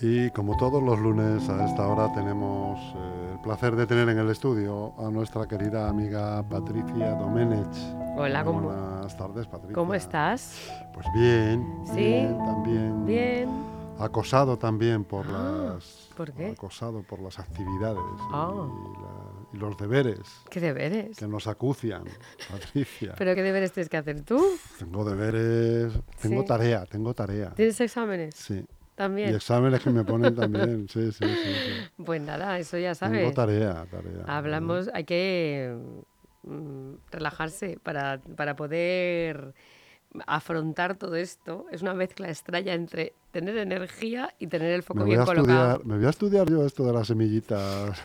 Y como todos los lunes a esta hora tenemos eh, el placer de tener en el estudio a nuestra querida amiga Patricia Domenech. Hola, ¿cómo, Buenas tardes, Patricia. ¿cómo estás? Pues bien, ¿Sí? bien, también. Bien. Acosado también por Ah, las ¿por qué? acosado por las actividades y- Ah. y, la- y los deberes ¿Qué deberes? que nos acucian, Patricia. ¿Pero qué deberes tienes que hacer tú? Tengo deberes, tengo Sí. tarea, tengo tarea. ¿Tienes exámenes? Sí. Y También. exámenes que me ponen también, sí, sí, sí. sí. Pues nada, eso ya Tengo sabes. tarea, tarea. Hablamos, hay que mm, relajarse para, para poder afrontar todo esto. Es una mezcla extraña entre tener energía y tener el foco Me voy, bien a colocado. estudiar, me voy a estudiar yo esto de las semillitas.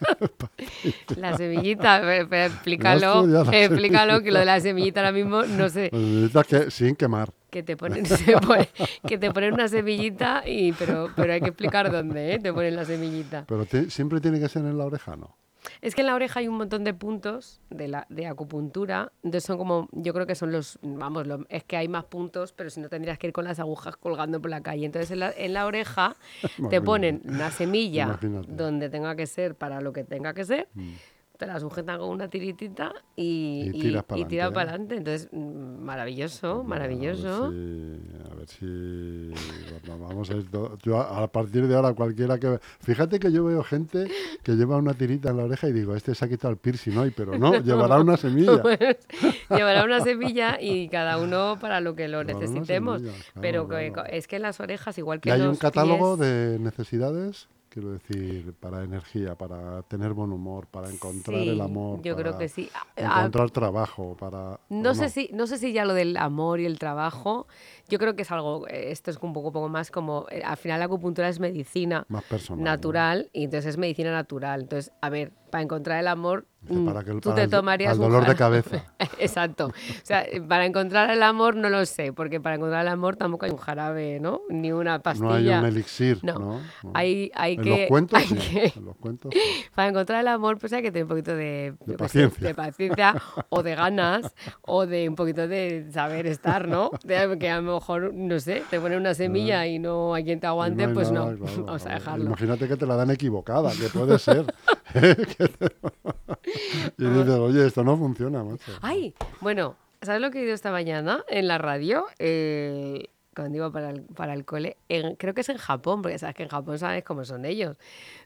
La semillita, explícalo, estudiar explícalo que lo de la semillita ahora mismo no sé. Las semillitas que, sin quemar. Que te ponen, pone- que te ponen una semillita y pero pero hay que explicar dónde ¿eh? te ponen la semillita Pero siempre tiene que ser en la oreja, ¿no? es que en la oreja hay un montón de puntos de la de acupuntura entonces son como yo creo que son los vamos es que hay más puntos pero si no tendrías que ir con las agujas colgando por la calle entonces en la, en la oreja te ponen una semilla Imagínate. donde tenga que ser para lo que tenga que ser te la sujetan con una tiritita y, Y tiras tira ¿eh? para adelante. Entonces, mm, maravilloso, maravilloso. A ver si. A ver si bueno, vamos a ir to- yo a, a partir de ahora, cualquiera que. Fíjate que yo veo gente que lleva una tirita en la oreja y digo, este se ha quitado el piercing hoy, pero no, llevará una semilla. Pues, llevará una semilla y cada uno para lo que lo Llevará necesitemos. semilla, claro, Pero claro. es que en las orejas, igual que ¿Y hay un catálogo pies, de necesidades? Quiero decir, para energía, para tener buen humor, para encontrar el amor. yo creo para que sí. Ah, Encontrar trabajo, para. No ¿o sé, si, no sé si ya lo del amor y el trabajo, yo creo que es algo, eh, esto es un poco, poco más como, eh, al final la acupuntura es medicina Más personal. ¿no? natural y entonces es medicina natural. Entonces, a ver, para encontrar el amor, mm, para que el- tú para te el- tomarías un dolor de cabeza. Exacto. O sea, para encontrar el amor no lo sé, porque para encontrar el amor tampoco hay un jarabe, ¿no? Ni una pastilla. No hay un elixir, No. ¿no? No. Hay, hay en que, los cuentos, hay sí, que- en los cuentos. para encontrar el amor, pues hay que tener un poquito de, paciencia. de paciencia o de ganas o de un poquito de saber estar, ¿no? De que a lo mejor, no sé, te ponen una semilla y no hay quien te aguante, pues nada, no. claro, Vamos a dejarlo. Imagínate que te la dan equivocada, que puede ser. Y dices, oye, esto no funciona, macho. Ay, bueno, ¿sabes lo que he oído esta mañana en la radio? Eh, cuando iba para el, para el cole, en- creo que es en Japón, porque sabes que en Japón sabes cómo son ellos.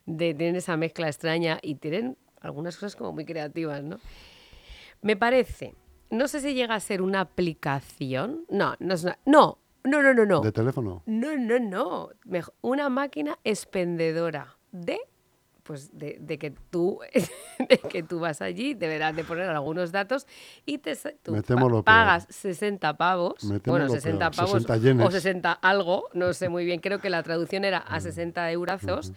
De, tienen esa mezcla extraña y tienen algunas cosas como muy creativas, ¿no? Me parece, no sé si llega a ser una aplicación. No, no es una. No, no, no, no, no. De teléfono. No, no, no. Una máquina expendedora de pues de, de que tú de que tú vas allí, deberás de poner algunos datos y te tú pa- peor. pagas 60 pavos, bueno, lo 60 peor, pavos 60 yenes. o 60 algo, no sé muy bien, creo que la traducción era a 60 eurazos.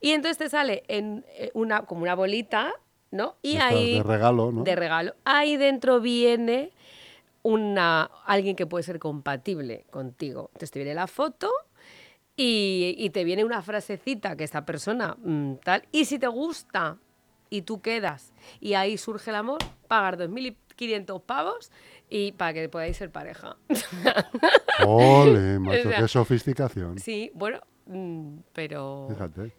Y entonces te sale en eh, una como una bolita, ¿no? Y estas ahí de regalo, ¿no? de regalo. Ahí dentro viene una, alguien que puede ser compatible contigo. Entonces te viene la foto y, y te viene una frasecita que esta persona mm, tal. Y si te gusta y tú quedas y ahí surge el amor, pagar 2.500 pavos y para que podáis ser pareja. Ole, macho, O sea, qué sofisticación. sí, bueno, mm, pero... Fíjate.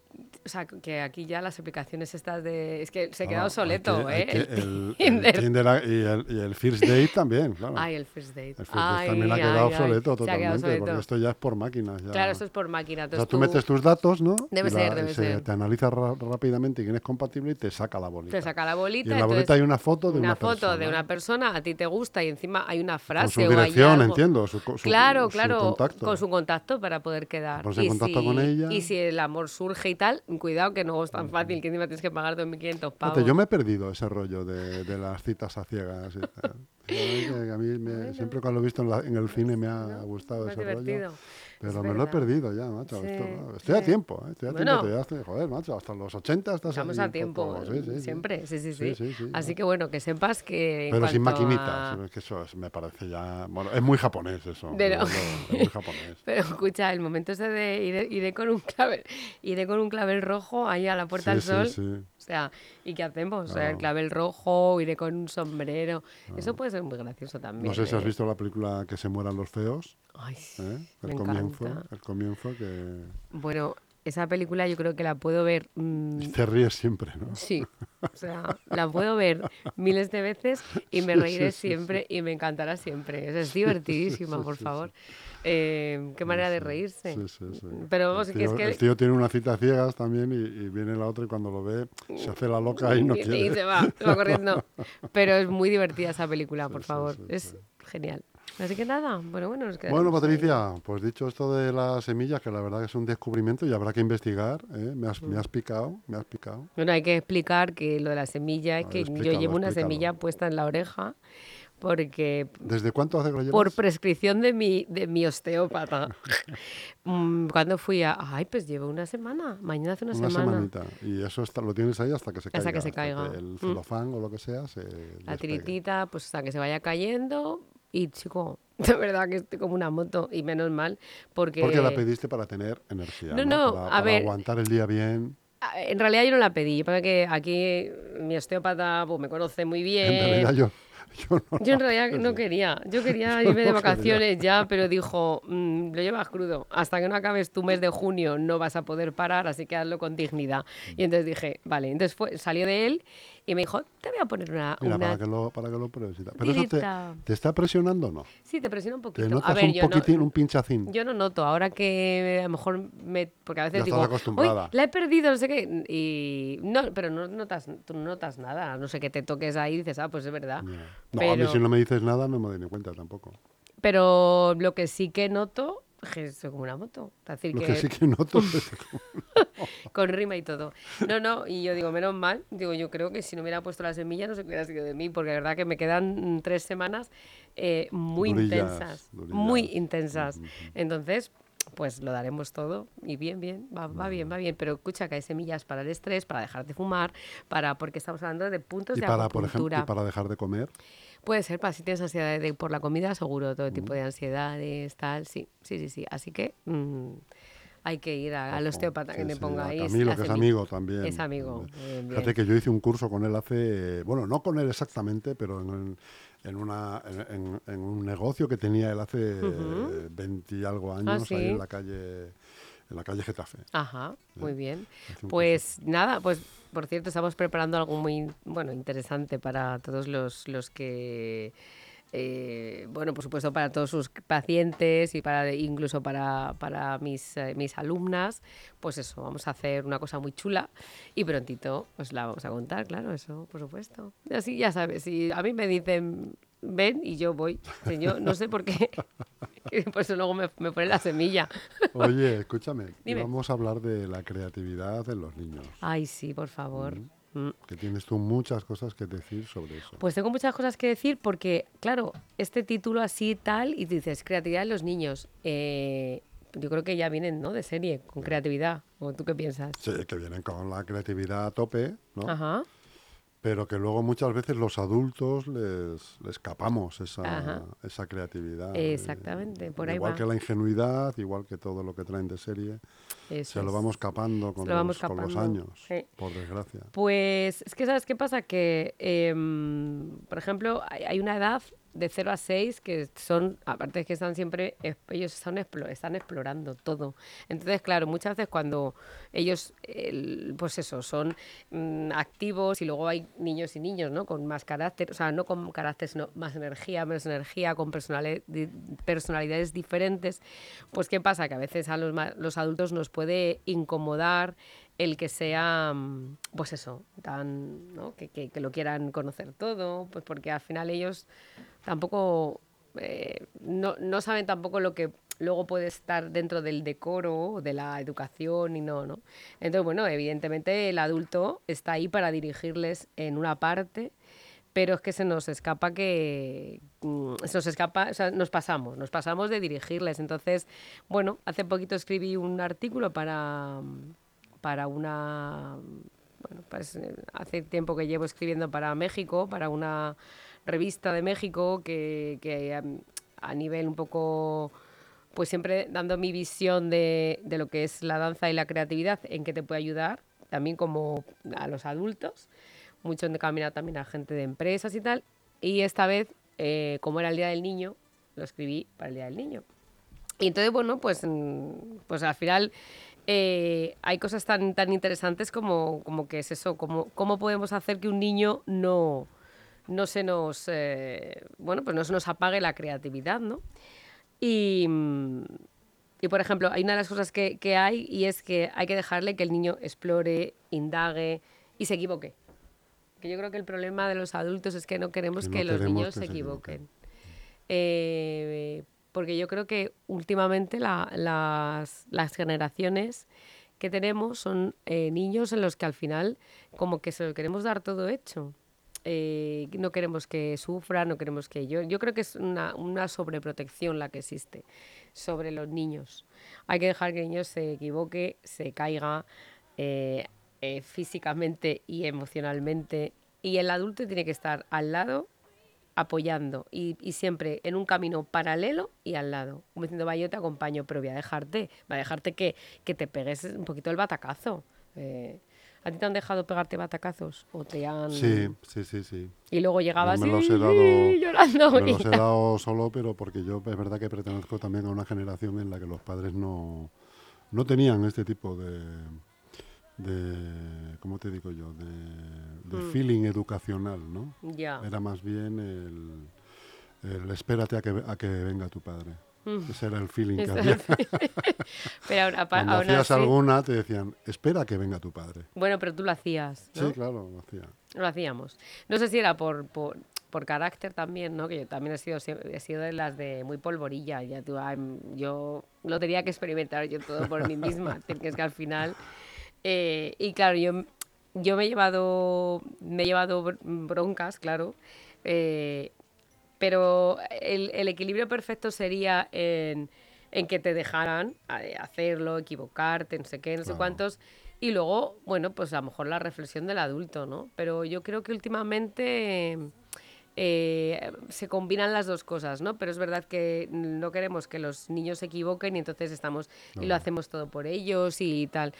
O sea, que aquí ya las aplicaciones estas de... Es que se ha Ah, quedado hay soleto, que- hay ¿eh? que el, el Tinder. Y, el, y el First Date también, claro. Ay, el first date. el First Ay, Date también ha quedado ay. obsoleto ha quedado totalmente, porque obsoleto. esto ya es por máquinas. ya. Claro, esto es por máquina. O sea, tú metes tus datos, ¿no? Debe Y ser, debe y se ser. te analiza rápidamente quién es compatible y te saca la bolita. Te saca la Y bolita. en la entonces, bolita hay una foto de una, foto persona. de una persona, a ti te gusta y encima hay una Con frase su o hay dirección, algo. entiendo. Su, su- Claro, su claro, contacto. con su contacto para poder quedar. Pones en contacto con ella. Y si el amor surge y tal, cuidado que no es tan fácil, que encima tienes que pagar 2.500 pavos. Yo me he perdido ese rollo de, de las citas a ciegas y tal. A mí me- siempre cuando lo he visto en, la- en el cine me ha gustado ese rollo. Pero me lo he perdido ya, macho. Sí, Esto- estoy a tiempo, ¿eh? estoy a Bueno. tiempo. te hace- joder, macho, hasta los 80 estás Estamos a tiempo, poco- sí, siempre, sí, sí, Sí, sí. sí, sí, Así que bueno, que sepas que. Pero sin maquinitas, a- es que eso es- me parece ya... Bueno, es muy japonés eso. Pero- es lo- es muy japonés. Pero escucha, el momento ese de iré, iré con un clavel, iré con un clavel rojo ahí a la Puerta del Sol. sí, sí. sea, ¿y qué hacemos? O sea, el clavel rojo, iré con un sombrero. Eso puede ser muy gracioso también. No sé si has ¿eh? visto la película Que se mueran los feos. Ay, sí, ¿eh? Me comienzo, encanta. comienzo que Bueno, esa película yo creo que la puedo ver. mm, te ríes siempre, ¿no? Sí, o sea, la puedo ver miles de veces y me Sí, reiré sí, siempre y me encantará siempre. O sea, es divertidísima, por favor. Eh, qué manera de reírse. Sí, sí, sí. Pero vamos, el, que es tío, que... el tío tiene una cita ciegas también y, y viene la otra y cuando lo ve se hace la loca y no y, quiere. y se va, se va corriendo. Pero es muy divertida esa película, por favor. es genial. Así que nada, bueno, bueno, nos Bueno, quedamos ahí. Patricia, pues dicho esto de las semillas, que la verdad que es un descubrimiento y habrá que investigar, ¿eh? me, has, Mm. me has picado, me has picado. Bueno, hay que explicar que lo de la semilla es que yo llevo una explícalo. semilla puesta en la oreja porque ¿Desde cuánto hace que lo llevas? por prescripción de mi, de mi osteópata. Mm, Cuando fui a... Ay, pues llevo una semana. Mañana hace una, Una semana. semanita. Y eso está, lo tienes ahí hasta que se Hasta caiga. que se caiga. el Mm. celofán o lo que sea se La despegue. tiritita, pues hasta que se vaya cayendo. Y chico, de verdad que estoy como una moto. Y menos mal, porque... Porque la pediste para tener energía, No, ¿no? no, para, a para ver. aguantar el día bien. En realidad yo no la pedí. Para que aquí mi osteópata pues, me conoce muy bien. En realidad yo, yo no. Yo en realidad pedí. no quería, yo quería Yo irme de no quería. vacaciones ya, pero dijo, "Mm, lo llevas crudo, hasta que no acabes tu mes de junio no vas a poder parar, así que hazlo con dignidad. Y entonces dije, vale, entonces fue, salió de él y me dijo, te voy a poner una... Mira, una... para que lo, para que lo pruebes. Pero eso te, tirita". te está presionando o no? Sí, te presiona un Te poquito. notas a ver, un yo no- poquitín, un pinchacín. Yo no noto, ahora que a lo mejor me... Porque a veces Ya digo, acostumbrada. "Uy, la he perdido, no sé qué. Y no, pero no notas, tú no notas nada. No sé que te toques ahí y dices, ah, pues es verdad. No, a mí si no me dices nada no me doy ni cuenta tampoco. Pero lo que sí que noto soy como una moto. Es decir, Lo que, que sí que noto es con rima y todo. No, no, y yo digo, menos mal, digo, yo creo que si no hubiera puesto la semilla no se hubiera sido de mí, porque la verdad que me quedan mm, tres semanas eh, muy Durillas, intensas, durillas. muy intensas. Entonces, pues lo daremos todo y bien, bien, va, va bien, va bien. Pero escucha que hay semillas para el estrés, para dejar de fumar, para porque estamos hablando de puntos y de para, por ejemplo, y para dejar de comer. Puede ser, para si tienes ansiedad de- por la comida, seguro, todo tipo de ansiedades, tal, sí, sí, sí, sí. Así que mm, hay que ir a- al osteópata que me sí, ponga a ahí. Camilo, que es amigo también. Es amigo, bien, Fíjate bien. que yo hice un curso con él hace, bueno, no con él exactamente, pero en, en una, en, un negocio que tenía él hace Ujú. 20 y algo años ahí sí? en la calle, en la calle Getafe. Ajá, muy bien. Hace un Pues nada, pues por cierto, estamos preparando algo muy bueno, interesante para todos los, los que eh, bueno, por supuesto para todos sus pacientes y para incluso para, para mis, eh, mis alumnas, pues eso, vamos a hacer una cosa muy chula y prontito os la vamos a contar, claro, eso, por supuesto. Así ya sabes, si a mí me dicen ven y yo voy, yo no sé por qué, por eso luego me, me pone la semilla. Oye, escúchame, Dime. vamos a hablar de la creatividad en los niños. Ay, sí, por favor. Mm. Que tienes tú muchas cosas que decir sobre eso. Pues tengo muchas cosas que decir porque, claro, este título así tal, y dices, creatividad en los niños. eh, yo creo que ya vienen, ¿no? De serie, con creatividad. ¿O tú qué piensas? Sí, que vienen con la creatividad a tope, ¿no? Ajá. Pero que luego muchas veces los adultos les, les escapamos esa, esa creatividad. eh, Exactamente, por ahí igual va. que la ingenuidad, igual que todo lo que traen de serie, Eso se lo vamos capando con, lo vamos los, con los capando, años, sí. por desgracia. Pues es que, ¿sabes qué pasa? Que, em, por ejemplo, hay, hay una edad de 0 a 6 que son, aparte de que están siempre, es- ellos están, están explorando todo. Entonces, claro, muchas veces cuando ellos, el- pues eso, son mm, activos y luego hay niños y niños, ¿no? Con más carácter, o sea, no con carácter, sino más energía, menos energía, con personalidades diferentes, pues ¿qué pasa? Que a veces a los, los adultos nos puede incomodar el que sea, mm, pues eso, tan, que, que- lo quieran conocer todo, pues porque al final ellos tampoco, eh, no, no saben tampoco lo que luego puede estar dentro del decoro, de la educación y no, ¿no? Entonces, bueno, evidentemente el adulto está ahí para dirigirles en una parte, pero es que se nos escapa que mm, se nos escapa, o sea, nos pasamos, nos pasamos de dirigirles. Entonces, bueno, hace poquito escribí un artículo para, para una bueno, pues hace tiempo que llevo escribiendo para México, para una revista de México que, que, em, a nivel un poco pues siempre dando mi visión de, de lo que es la danza y la creatividad, en qué te puede ayudar, también como a los adultos, mucho encaminado también a gente de empresas y tal. Y esta vez, eh, como era el Día del Niño, lo escribí para el Día del Niño. Y entonces, bueno, pues, mm, pues al final eh, hay cosas tan, tan interesantes como, como que es eso, como, cómo podemos hacer que un niño no, no se nos, eh, bueno, pues no se nos apague la creatividad, ¿no? Y, mm, y por ejemplo, hay una de las cosas que, que, hay y es que hay que dejarle que el niño explore, indague y se equivoque. Que yo creo que el problema de los adultos es que no queremos que, no que los niños que se equivoquen. Eh, porque yo creo que últimamente la, las, las, generaciones que tenemos son eh, niños en los que al final como que se lo queremos dar todo hecho. Eh, no queremos que sufran, no queremos que yo. Yo creo que es una, una, sobreprotección la que existe sobre los niños. Hay que dejar que el niño se equivoque, se caiga eh, eh, físicamente y emocionalmente. Y el adulto tiene que estar al lado apoyando y, y, siempre en un camino paralelo y al lado. Como diciendo, va, yo te acompaño, pero voy a dejarte, va a dejarte que, que te pegues un poquito el batacazo. Eh, ¿A ti te han dejado pegarte batacazos? ¿O te han...? Sí, sí, sí, sí. Y luego llegabas me los he dado, llorando. Me los he dado solo, pero porque yo es verdad que pertenezco también a una generación en la que los padres no, no tenían este tipo de, de ¿cómo te digo yo? De, de mm. feeling educacional, ¿no? Ya. Era más bien el, el espérate a que, a que venga tu padre. Mm. Ese era el feeling que había. pero ahora, Cuando hacías alguna, te decían, espera que venga tu padre. Bueno, pero tú lo hacías. ¿no? Sí, claro, lo hacía. Lo hacíamos. No sé si era por, por, por, carácter también, ¿no? Que yo también he sido, he sido de las de muy polvorilla. Ya tú, yo lo tenía que experimentar yo todo por mí misma. es que al final. Eh, y claro, yo, yo me he llevado, me he llevado broncas, claro. Eh, pero el, el equilibrio perfecto sería en, en, que te dejaran hacerlo, equivocarte, no sé qué, no sé cuántos. Y luego, bueno, pues a lo mejor la reflexión del adulto, ¿no? Pero yo creo que últimamente eh, se combinan las dos cosas, ¿no? Pero es verdad que no queremos que los niños se equivoquen y entonces estamos no. y lo hacemos todo por ellos y tal.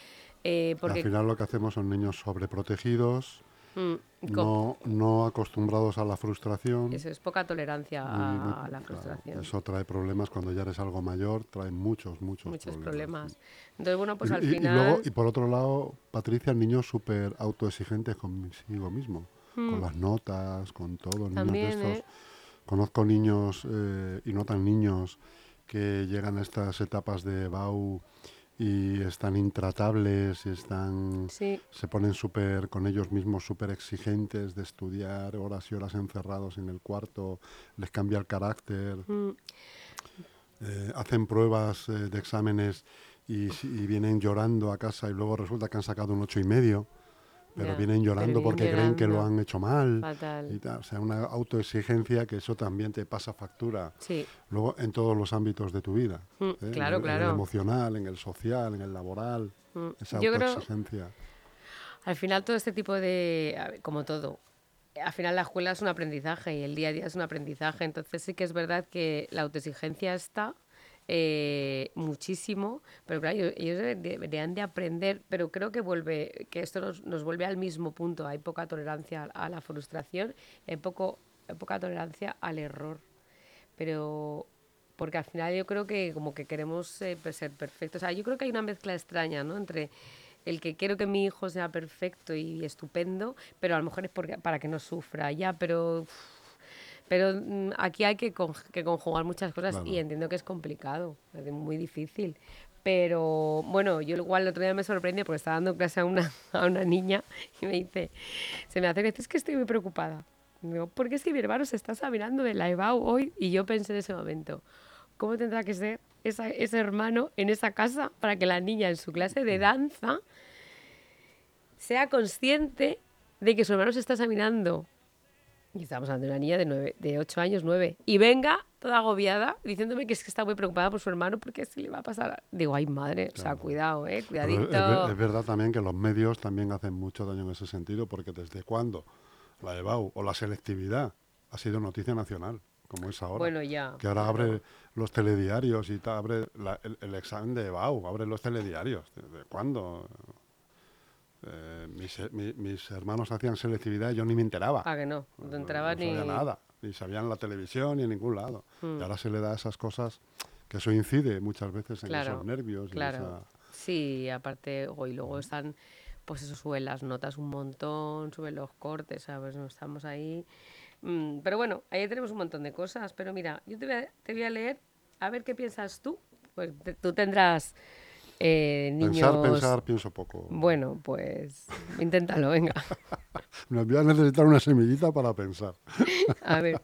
Eh, porque... Al final lo que hacemos son niños sobreprotegidos, Mm, no, no, acostumbrados a la frustración. Eso es poca tolerancia a, a la frustración. Claro, eso trae problemas cuando ya eres algo mayor, trae muchos, muchos, muchos problemas. problemas. Entonces, bueno, pues al final... Y, luego, y por otro lado, Patricia, niños súper autoexigentes consigo mismo, mm. con las notas, con todo. También, niños de estos. ¿eh? Conozco niños eh, y no tan niños que llegan a estas etapas de BAU y están intratables y están sí. se ponen súper con ellos mismos súper exigentes de estudiar horas y horas encerrados en el cuarto les cambia el carácter mm. eh, hacen pruebas eh, de exámenes y, y, vienen llorando a casa y luego resulta que han sacado un ocho y medio pero vienen llorando pero porque creen que lo han hecho mal Fatal. y tal. o sea una autoexigencia que eso también te pasa factura Sí, luego en todos los ámbitos de tu vida Mm, ¿eh? En claro, en el claro. emocional en el social en el laboral Mm. esa Yo creo, autoexigencia al final todo este tipo de, ver, como todo, al final la escuela es un aprendizaje y el día a día es un aprendizaje, entonces sí que es verdad que la autoexigencia está eh, muchísimo, pero claro, ellos- ellos debe- deberían de aprender, pero creo que vuelve, que esto nos, nos vuelve al mismo punto, hay poca tolerancia a la frustración, hay, poco, hay poca tolerancia al error, pero porque al final yo creo que como que queremos eh, ser perfectos, o sea, yo creo que hay una mezcla extraña, ¿no? Entre el que quiero que mi hijo sea perfecto y estupendo, pero a lo mejor es porque, para que no sufra, ya, pero... Pero mm, aquí hay que, con- que conjugar muchas cosas Claro. y entiendo que es complicado, es muy difícil. Pero bueno, yo igual el otro día me sorprendí porque estaba dando clase a una, a una niña y me dice, se me hace que es que estoy muy preocupada. Y Digo, ¿por qué si mi hermano se está examinando de la EBAU hoy? Y yo pensé en ese momento, ¿cómo tendrá que ser esa- ese hermano en esa casa para que la niña en su clase de danza sea consciente de que su hermano se está examinando? Y estamos hablando de una niña de, nueve, de 8 años, 9. Y venga toda agobiada diciéndome que es que está muy preocupada por su hermano porque se le va a pasar. Digo, ay madre, o sea, cuidado, eh, es, cuidadito. es ver- es verdad también que los medios también hacen mucho daño en ese sentido, porque desde cuándo la EBAU o la selectividad ha sido noticia nacional, como es ahora. Bueno, ya. que ahora abre los telediarios y ta- abre la- el, el examen de EBAU, abre los telediarios. ¿Desde cuándo? Eh, mis, eh, mi- mis hermanos hacían selectividad y yo ni me enteraba. Ah, que no, no te entraba no ni... sabía nada, ni sabían la televisión ni en ningún lado. Mm. Y ahora se le da esas cosas que eso incide muchas veces en Claro, esos nervios. Claro. esa- Sí, aparte, o- y luego están, pues eso, suben las notas un montón, suben los cortes, ¿sabes? No estamos ahí. Mm, pero bueno, ahí tenemos un montón de cosas. Pero mira, yo te voy a, te voy a leer, a ver qué piensas tú. Pues te- tú tendrás eh, niños... Pensar, pensar, pienso poco. Bueno, pues inténtalo, venga. Me voy a necesitar una semillita para pensar. A ver,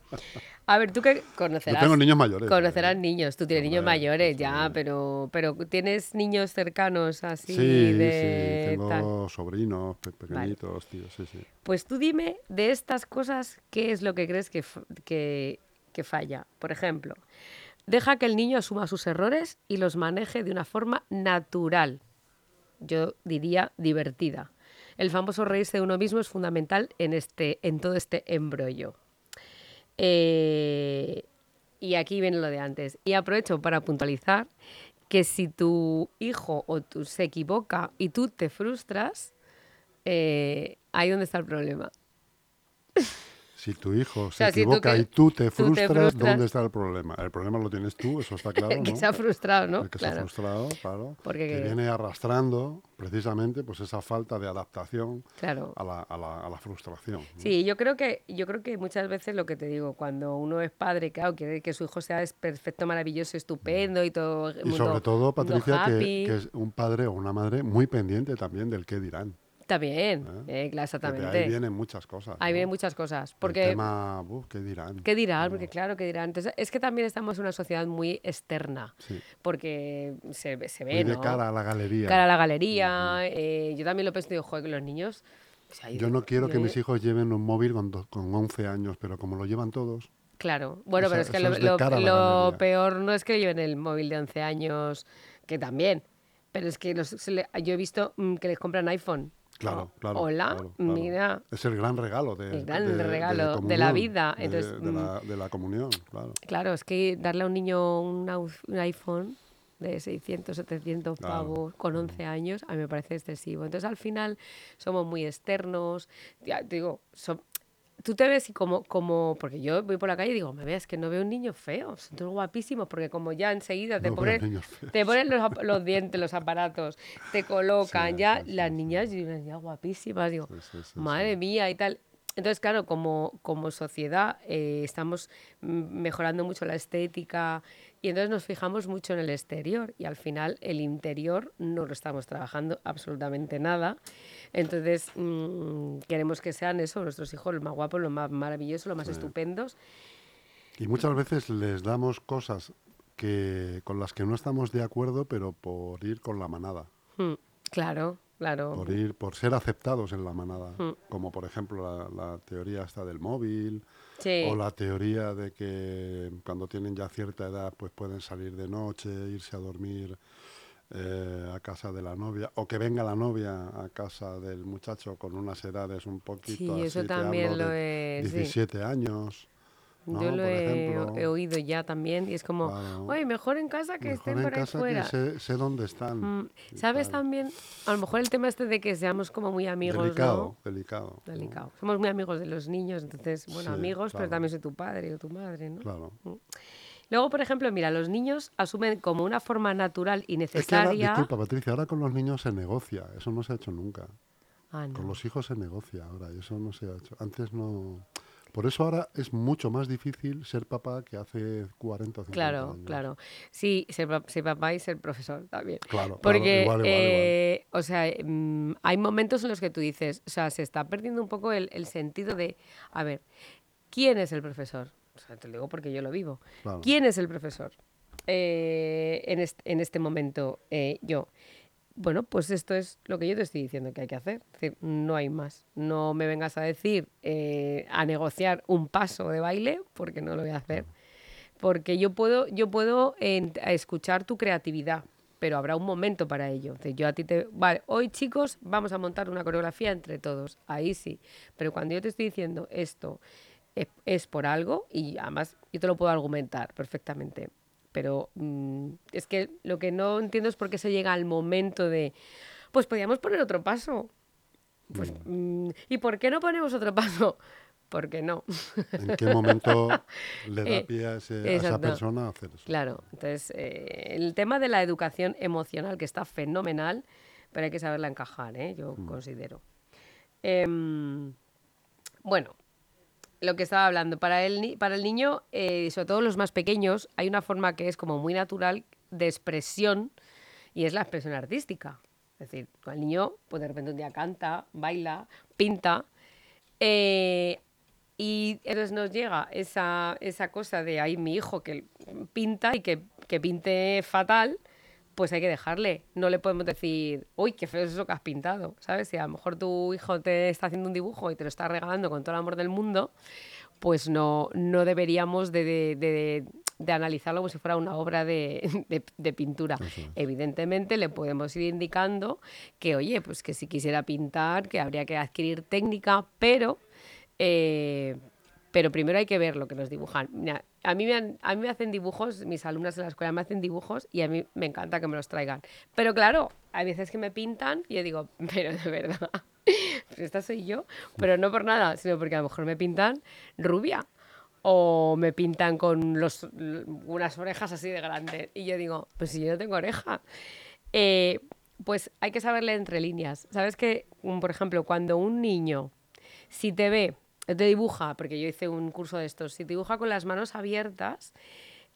a ver, tú que Yo conocerás. tengo niños mayores. Conocerás ¿eh? niños, tú tienes niños mayores sí. ya, pero, pero tienes niños cercanos así Sí, de sí, tengo tal. sobrinos pe- pequeñitos, tío, sí, sí. Pues tú dime de estas cosas qué es lo que crees que, que, que falla. Por ejemplo, deja que el niño asuma sus errores y los maneje de una forma natural. Yo diría divertida. El famoso reírse de uno mismo es fundamental en, este, en todo este embrollo. Eh, y aquí viene lo de antes. Y aprovecho para puntualizar que si tu hijo o tú se equivoca y tú te frustras, eh, ahí donde está el problema. Si tu hijo se sea, si tú equivoca que- y tú te tú te frustras, ¿dónde está el problema? El problema lo tienes tú, eso está claro, que ¿no? se ha frustrado, ¿no? El que se ha Claro. frustrado, claro. Porque que que- viene arrastrando precisamente pues esa falta de adaptación Claro. a la, a la- a la frustración. ¿no? Sí, yo creo que yo creo que muchas veces lo que te digo, cuando uno es padre, claro, quiere que su hijo sea perfecto, maravilloso, estupendo y todo. el Y mundo- sobre todo, Patricia, que, que es un padre o una madre muy pendiente también del qué dirán. También, ¿eh? eh, Porque exactamente. ahí vienen muchas cosas. Ahí ¿no? vienen muchas cosas. El Porque, tema, uf, ¿qué dirán? ¿qué dirán? Porque claro, ¿qué dirán? Entonces, es que también estamos en una sociedad muy externa, Sí. porque se, ve- se Muy ve, de ¿no? cara a la galería. Cara a la galería. eh, yo también lo pienso digo, joder, que los niños... o sea, Yo no quiero que mis hijos lleven un móvil con, do- con 11 años, pero como lo llevan todos, Claro, bueno, O sea, pero es que lo, es de lo- lo peor no es que lleven el móvil de 11 años, que también, pero es que los- se le- yo he visto mm, que les compran iPhone. Claro, Oh, claro. Hola, claro, claro. mira. Es el gran regalo de, El gran de- de regalo de la comunión, vida. Entonces, de, mm, la, de la comunión, claro. Claro, es que darle a un niño un, un iPhone de 600, 700 Claro. pavos con 11 años, a mí me parece excesivo. Entonces, al final, somos muy externos. Ya, digo, so- tú te ves y como, como, porque yo voy por la calle y digo, me veas que no veo un niño feo, son todos guapísimos, porque como ya enseguida te No ponen, te ponen los, los dientes, los aparatos, te colocan Sí, ya sí, las sí. niñas y unas ya guapísimas, digo, madre mía y tal. Entonces, claro, como, como sociedad eh, estamos mejorando mucho la estética y entonces nos fijamos mucho en el exterior y al final el interior no lo estamos trabajando absolutamente nada. Entonces, mm, queremos que sean eso, nuestros hijos los más guapos, los más maravillosos, los más estupendos. Y muchas veces les damos cosas que con las que no estamos de acuerdo, pero por ir con la manada, Mm, claro, claro. por ir, por ser aceptados en la manada, Mm. como por ejemplo la, la teoría esta del móvil, Sí. o la teoría de que cuando tienen ya cierta edad, pues pueden salir de noche, irse a dormir eh, a casa de la novia, o que venga la novia a casa del muchacho con unas edades un poquito Sí, así, eso te también lo de sí. 17 años. ¿No? Yo lo he, oído ya también y es como, Claro. oye, mejor en casa que Mejor estén en por ahí casa fuera. que sé, sé dónde están. Mm, ¿Sabes tal. también? A lo mejor el tema este de que seamos como muy amigos, Delicado, ¿no? delicado. ¿no? Delicado. Somos muy amigos de los niños, entonces, bueno, Sí, amigos, pero también soy tu padre o tu madre, ¿no? Claro. Luego, por ejemplo, mira, los niños asumen como una forma natural y Es que ahora, necesaria. disculpa Patricia, ahora con los niños se negocia, eso no se ha hecho nunca. Ah, no. Con los hijos se negocia ahora y eso no se ha hecho. Antes no... Por eso ahora es mucho más difícil ser papá que hace 40 o 50 Claro, años. claro. Sí, ser, ser papá y ser profesor también. Claro, claro, Porque, igual, igual. eh, o sea, mm, hay momentos en los que tú dices, o sea, se está perdiendo un poco el, el sentido de, a ver, ¿quién es el profesor? O sea, te lo digo porque yo lo vivo. Claro. ¿Quién es el profesor? Eh, en, est- en este momento, eh, yo. Bueno, pues esto es lo que yo te estoy diciendo que hay que hacer. Es decir, no hay más. No me vengas a decir, eh, a negociar un paso de baile, porque no lo voy a hacer. Porque yo puedo, yo puedo escuchar tu creatividad, pero habrá un momento para ello. Decir, yo a ti te. Vale, hoy chicos, vamos a montar una coreografía entre todos. Ahí sí. Pero cuando yo te estoy diciendo esto es, es por algo, y además yo te lo puedo argumentar perfectamente. Pero mm, es que lo que no entiendo es por qué se llega al momento de. Pues podríamos poner otro paso. Pues, mm, ¿Y por qué no ponemos otro paso? Porque no. ¿En qué momento le da Eh, pie a, ese- a esa persona a hacer eso? Claro, entonces eh, el tema de la educación emocional, que está fenomenal, pero hay que saberla encajar, ¿eh? yo considero. Em, bueno, lo que estaba hablando, para el, para el niño, eh, sobre todo los más pequeños, hay una forma que es como muy natural de expresión y es la expresión artística. Es decir, el niño, pues de repente un día canta, baila, pinta. eh, y entonces nos llega esa, esa cosa de, ay, mi hijo que pinta y que, que pinte fatal, pues hay que dejarle. No le podemos decir, uy, qué feo es eso que has pintado, ¿sabes? Si a lo mejor tu hijo te está haciendo un dibujo y te lo está regalando con todo el amor del mundo, pues no, no deberíamos de, de- de- de analizarlo como si fuera una obra de, pintura. Evidentemente le podemos ir indicando que, oye, pues que si quisiera pintar, que habría que adquirir técnica, pero, eh, pero primero hay que ver lo que nos dibujan. A, mí me han- a mí me hacen dibujos, mis alumnas de la escuela me hacen dibujos y a mí me encanta que me los traigan. Pero claro, hay veces que me pintan y yo digo, pero de verdad, esta soy yo, pero no por nada, sino porque a lo mejor me pintan rubia o me pintan con unas orejas así de grandes. Y yo digo, pues si yo no tengo oreja. Eh, pues hay que saberle entre líneas. ¿Sabes que, por ejemplo, cuando un niño, si te ve, te dibuja, porque yo hice un curso de estos, si te dibuja con las manos abiertas,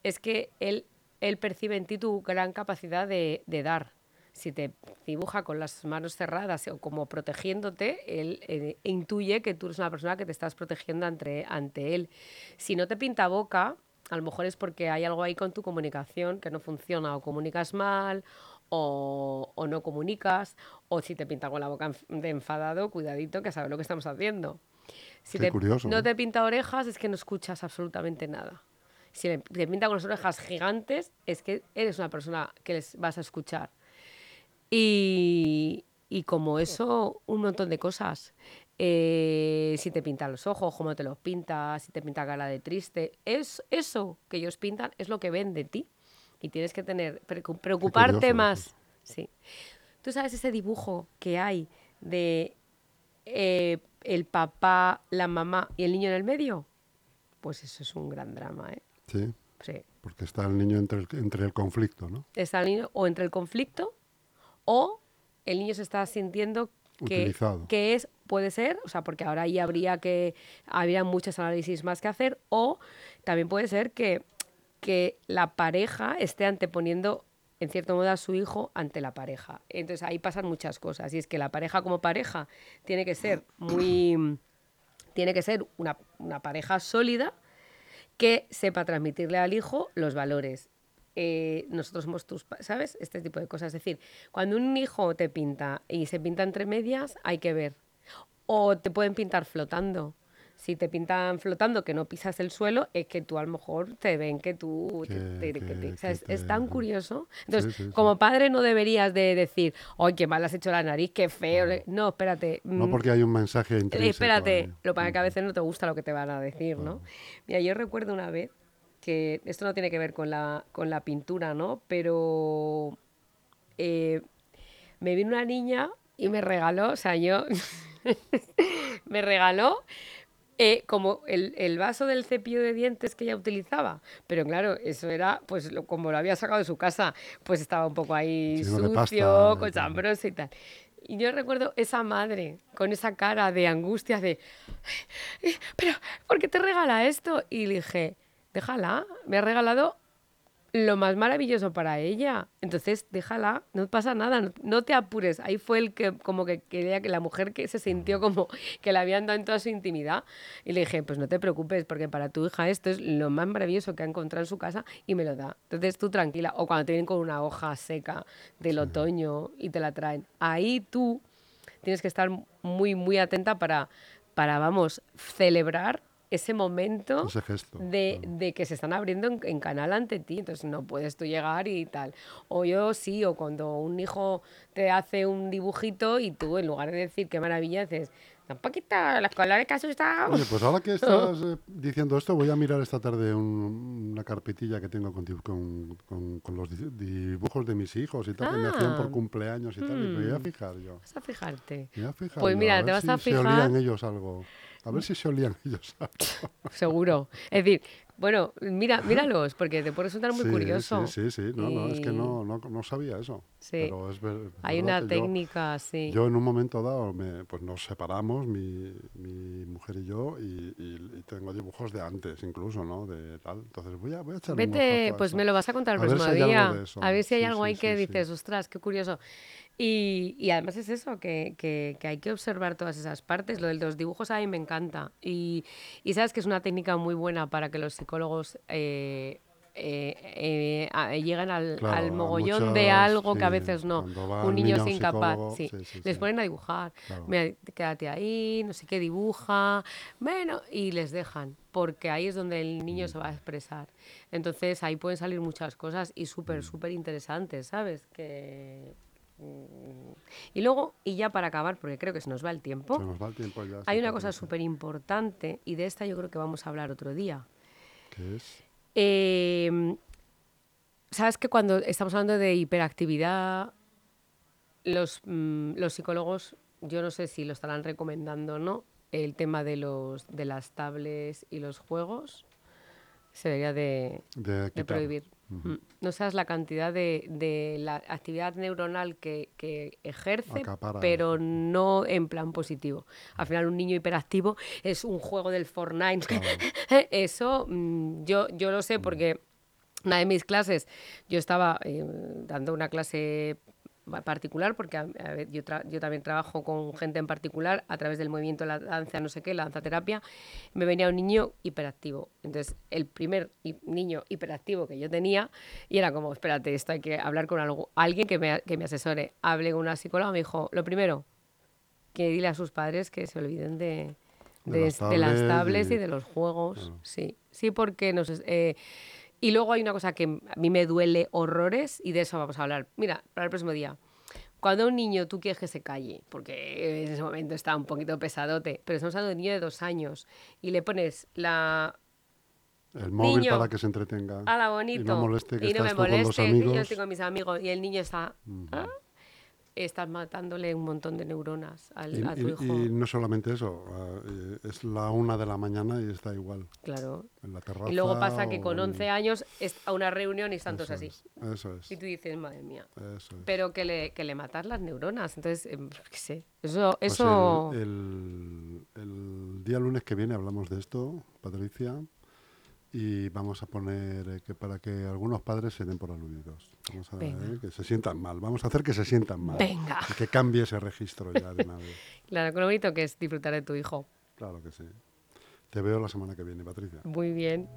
es que él, él percibe en ti tu gran capacidad de, de dar. Si te dibuja con las manos cerradas o como protegiéndote, él eh, intuye que tú eres una persona que te estás protegiendo ante, ante él. Si no te pinta boca, a lo mejor es porque hay algo ahí con tu comunicación que no funciona, o comunicas mal, o, o no comunicas, o si te pinta con la boca de enfadado, cuidadito que sabes lo que estamos haciendo. Si Qué te, curioso, no ¿eh? te pinta orejas, es que no escuchas absolutamente nada. Si te pinta con las orejas gigantes, es que eres una persona que les vas a escuchar. Y, y como eso, un montón de cosas. Eh, si te pintan los ojos, cómo te los pintas, si te pinta cara de triste. Es, eso que ellos pintan es lo que ven de ti. Y tienes que tener, preocu- preocuparte curioso, más. Sí. ¿Tú sabes ese dibujo que hay de eh, el papá, la mamá y el niño en el medio? Pues eso es un gran drama, ¿eh? Sí, Sí. porque está el niño entre el, entre el conflicto, ¿no? está el niño o entre el conflicto o el niño se está sintiendo que, Utilizado. que es, puede ser, o sea, porque ahora ahí habría que, habría muchos análisis más que hacer, o también puede ser que, que la pareja esté anteponiendo en cierto modo a su hijo ante la pareja. Entonces ahí pasan muchas cosas. Y es que la pareja como pareja tiene que ser muy. tiene que ser una, una pareja sólida que sepa transmitirle al hijo los valores. Eh, nosotros somos tus, ¿sabes? Este tipo de cosas. Es decir, cuando un hijo te pinta y se pinta entre medias, hay que ver. O te pueden pintar flotando. Si te pintan flotando que no pisas el suelo, es que tú a lo mejor te ven que tú... te- Que- te- que te- que- o sea, es, es tan curioso. Entonces, sí, sí. como padre no deberías de decir, ¡ay, qué mal has hecho la nariz, qué feo! No, espérate. No mm, porque hay un mensaje intrínseco. espérate, ahí. lo es que a veces no te gusta lo que te van a decir, ¿no? Mira, yo recuerdo una vez que esto no tiene que ver con la, con la pintura, ¿no? Pero eh, me vino una niña y me regaló, o sea, yo me regaló eh, como el, el vaso del cepillo de dientes que ella utilizaba. Pero claro, eso era pues lo- como lo había sacado de su casa, pues estaba un poco ahí sucio, pasta, de- cochambroso y tal. Y yo recuerdo esa madre con esa cara de angustia de, "Eh, pero, ¿por qué te regala esto? Y le dije, déjala, me ha regalado lo más maravilloso para ella. Entonces, déjala, no pasa nada, no, no te apures. Ahí fue el que, como que quería que la mujer que se sintió como que le habían dado en toda su intimidad. Y le dije, pues no te preocupes, porque para tu hija esto es lo más maravilloso que ha encontrado en su casa y me lo da. Entonces, tú tranquila. O cuando te vienen con una hoja seca del otoño y te la traen. Ahí tú tienes que estar muy, muy atenta para, para vamos, celebrar ese momento Ese gesto. de, de que se están abriendo en, en canal ante ti, entonces no puedes tú llegar y tal. O yo sí, o cuando un hijo te hace un dibujito y tú en lugar de decir qué maravilla, dices, Un poquito, los colores que has usado. Oye, pues ahora que estás eh, diciendo esto, voy a mirar esta tarde un- una carpetilla que tengo con, con- con- con los di- dibujos de mis hijos y tal, que me hacían por Ah. cumpleaños y tal. y me voy a Mm. fijar yo. Vas a fijarte. Me voy a fijar Pues yo, mira, te vas si a se fijar- olían ellos algo. A ver si se olían ellos algo. Seguro. Es decir, bueno, mira, míralos, porque te puede resultar muy sí, curioso. Sí, sí, sí. No, no, es que no, no, no sabía eso. Sí. Pero es ver- Hay una que yo- técnica, sí. Yo en un momento dado me- pues nos separamos, mi, mi mujer y yo, y, y- y tengo dibujos de antes incluso, ¿no? De tal. Entonces voy a, voy a echarle un Vete, pues me lo vas a contar el A próximo si hay día. A ver si hay Sí, algo ahí que dices, ostras, qué curioso. Y, y además es eso, que, que- que hay que observar todas esas partes. Lo de los dibujos a mí me encanta. Y, y sabes que es una técnica muy buena para que los psicólogos eh, eh, eh, al, Claro, al mogollón de algo que a sí, veces no. Un niño niño es incapaz. sí. sí, sí, Les sí. ponen a dibujar. Claro. Mira, quédate ahí, no sé qué, dibuja. Bueno, y les dejan, porque ahí es donde el niño se va a expresar. Entonces ahí pueden salir muchas cosas y Mm. súper, súper interesantes, ¿sabes? Que... mm, Y luego, y ya para acabar, porque creo que se nos va el tiempo, Se nos va el tiempo ya. hay una cosa súper importante y de esta yo creo que vamos a hablar otro día. ¿Qué es? Eh, Sabes que cuando estamos hablando de hiperactividad, los, mm, los psicólogos, yo no sé si lo estarán recomendando o no, el tema de, los, de las tablets y los juegos se debería de, De, de quitar. prohibir. Mm. No sabes la cantidad de, de la actividad neuronal que, que ejerce, Acapara pero no en plan positivo. Al final, un niño hiperactivo es un juego del Fortnite. Eso mm, yo, yo lo sé porque una de mis clases, yo estaba eh, dando una clase particular, porque a- a ver, yo, tra- yo también trabajo con gente en particular a través del movimiento la danza, no sé qué, la danza terapia, me venía un niño hiperactivo. Entonces, el primer hi- niño hiperactivo que yo tenía, y era como, espérate, esto hay que hablar con algo, alguien que me, que me asesore. Hablé con una psicóloga, me dijo, lo primero, que dile a sus padres que se olviden de, De de, las de las tablets y, y- de los juegos. Claro. Sí, sí, porque nos... eh, y luego hay una cosa que a mí me duele horrores y de eso vamos a hablar. Mira, para el próximo día. Cuando un niño tú quieres que se calle, porque en ese momento está un poquito pesadote, pero estamos hablando de un niño de dos años y le pones la El móvil Niño, para que se entretenga. a la bonito Y no moleste que y no me estás tú con los moleste, que yo amigos. estoy con mis amigos y el niño está... ¿ah? Estás matándole un montón de neuronas al- Y, a tu y- hijo. y no solamente eso, ah, eh, es la una de la mañana y está igual. Claro. En la terraza. Y luego pasa que con en- 11 años es a una reunión y Eso así. es, Eso es. Y tú dices, madre mía. Eso es. Pero que le, que le matas las neuronas. Entonces, em, qué sé. Eso, Pues eso el, el- el día lunes que viene hablamos de esto, Patricia, y vamos a poner eh, que para que algunos padres se den por aludidos. Vamos a eh, que se sientan mal. Vamos a hacer que se sientan mal. Venga. Y que cambie ese registro ya de una vez. Claro, con lo bonito que es disfrutar de tu hijo. Claro que sí. Te veo la semana que viene, Patricia. Muy bien.